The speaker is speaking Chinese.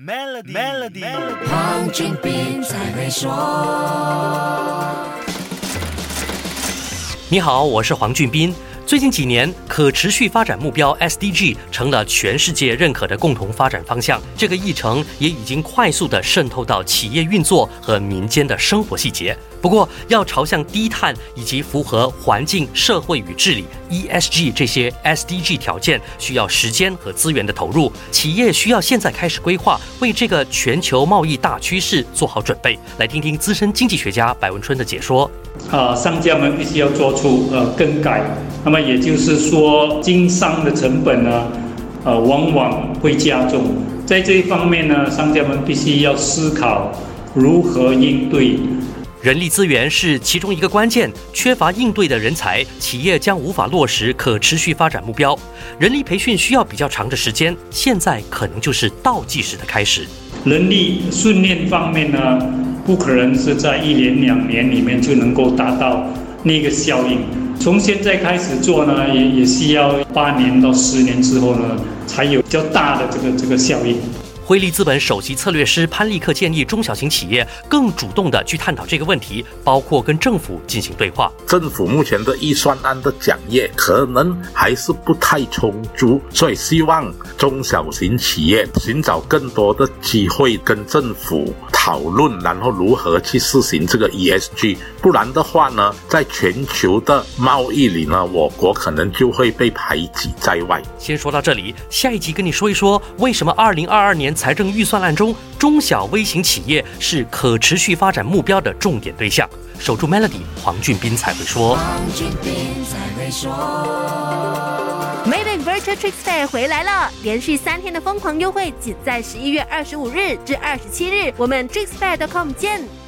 Melody Melody，黄俊斌才会说。你好，我是黄俊斌。最近几年，可持续发展目标 SDG 成了全世界认可的共同发展方向。这个议程也已经快速地渗透到企业运作和民间的生活细节。不过，要朝向低碳以及符合环境、社会与治理 ESG 这些 SDG 条件，需要时间和资源的投入。企业需要现在开始规划，为这个全球贸易大趋势做好准备。来听听资深经济学家白文春的解说。啊，商家们必须要做出呃更改，那么也就是说，经商的成本呢，呃，往往会加重。在这一方面呢，商家们必须要思考如何应对。人力资源是其中一个关键，缺乏应对的人才，企业将无法落实可持续发展目标。人力培训需要比较长的时间，现在可能就是倒计时的开始。人力训练方面呢？不可能是在一年两年里面就能够达到那个效应。从现在开始做呢，也也需要八年到十年之后呢，才有比较大的这个这个效应。辉利资本首席策略师潘立克建议中小型企业更主动地去探讨这个问题，包括跟政府进行对话。政府目前的预算案的讲业可能还是不太充足，所以希望中小型企业寻找更多的机会跟政府讨论，然后如何去实行这个 ESG。不然的话呢，在全球的贸易里呢，我国可能就会被排挤在外。先说到这里，下一集跟你说一说为什么二零二二年。财政预算案中，中小微型企业是可持续发展目标的重点对象。守住 Melody，黄俊斌才会说。Made in 车 tricks fair 回来了，连续三天的疯狂优惠，仅在十一月二十五日至二十七日，我们 TricksFair.com 见。